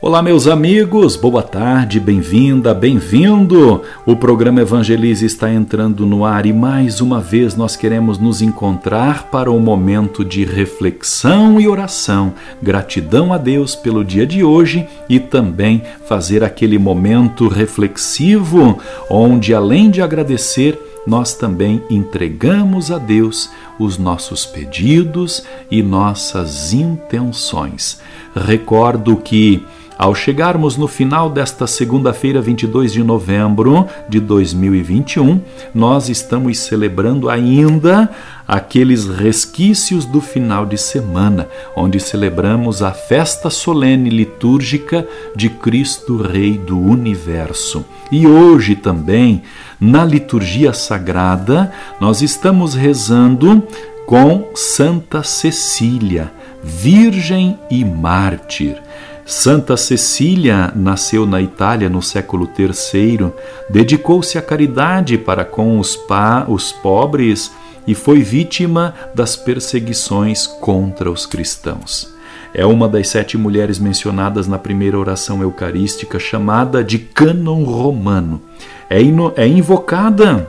Olá, meus amigos, boa tarde, bem-vinda, bem-vindo. O programa Evangelize está entrando no ar e mais uma vez nós queremos nos encontrar para um momento de reflexão e oração. Gratidão a Deus pelo dia de hoje e também fazer aquele momento reflexivo onde, além de agradecer, nós também entregamos a Deus os nossos pedidos e nossas intenções. Recordo que ao chegarmos no final desta segunda-feira, 22 de novembro de 2021, nós estamos celebrando ainda aqueles resquícios do final de semana, onde celebramos a festa solene litúrgica de Cristo Rei do Universo. E hoje também, na liturgia sagrada, nós estamos rezando com Santa Cecília, Virgem e Mártir. Santa Cecília nasceu na Itália no século III, dedicou-se à caridade para com os, pa, os pobres e foi vítima das perseguições contra os cristãos. É uma das sete mulheres mencionadas na primeira oração eucarística, chamada de cânon romano. É, é invocada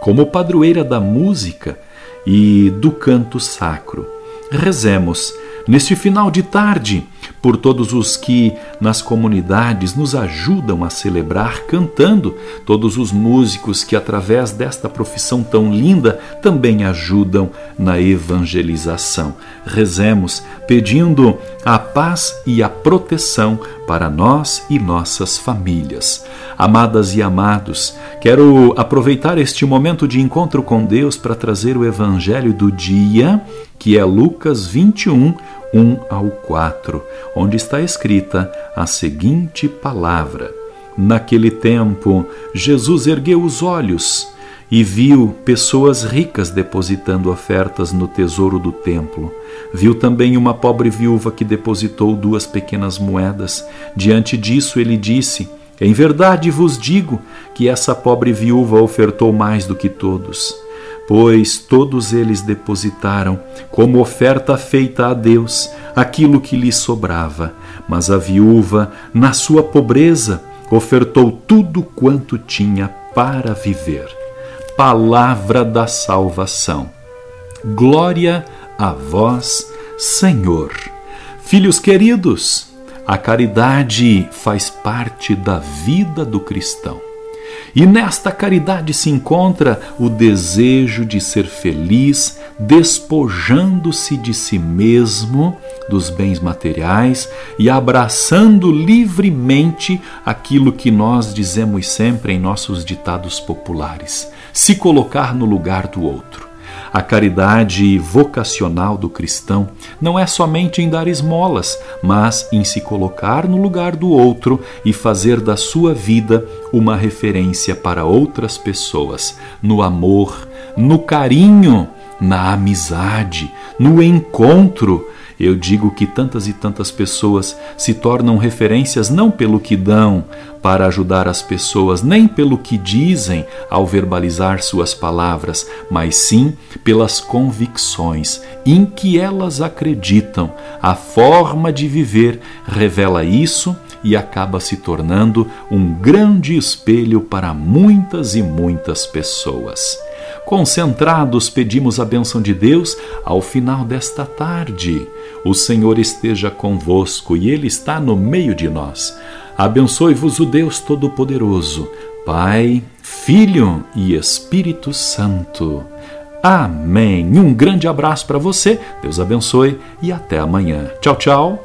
como padroeira da música e do canto sacro. Rezemos neste final de tarde por todos os que nas comunidades nos ajudam a celebrar cantando, todos os músicos que, através desta profissão tão linda, também ajudam na evangelização. Rezemos pedindo a paz e a proteção para nós e nossas famílias. Amadas e amados, quero aproveitar este momento de encontro com Deus para trazer o evangelho do dia, que é Lucas 21, 1 ao 4, onde está escrita a seguinte palavra: Naquele tempo, Jesus ergueu os olhos e viu pessoas ricas depositando ofertas no tesouro do templo. Viu também uma pobre viúva que depositou duas pequenas moedas. Diante disso, ele disse: Em verdade vos digo que essa pobre viúva ofertou mais do que todos pois todos eles depositaram, como oferta feita a Deus, aquilo que lhe sobrava. Mas a viúva, na sua pobreza, ofertou tudo quanto tinha para viver. Palavra da salvação. Glória a vós, Senhor. Filhos queridos, a caridade faz parte da vida do cristão. E nesta caridade se encontra o desejo de ser feliz, despojando-se de si mesmo, dos bens materiais e abraçando livremente aquilo que nós dizemos sempre em nossos ditados populares: se colocar no lugar do outro. A caridade vocacional do cristão não é somente em dar esmolas, mas em se colocar no lugar do outro e fazer da sua vida uma referência para outras pessoas, no amor, no carinho, na amizade, no encontro eu digo que tantas e tantas pessoas se tornam referências não pelo que dão para ajudar as pessoas, nem pelo que dizem ao verbalizar suas palavras, mas sim pelas convicções em que elas acreditam. A forma de viver revela isso e acaba se tornando um grande espelho para muitas e muitas pessoas. Concentrados, pedimos a bênção de Deus ao final desta tarde. O Senhor esteja convosco e Ele está no meio de nós. Abençoe-vos o Deus Todo-Poderoso, Pai, Filho e Espírito Santo. Amém. Um grande abraço para você, Deus abençoe e até amanhã. Tchau, tchau.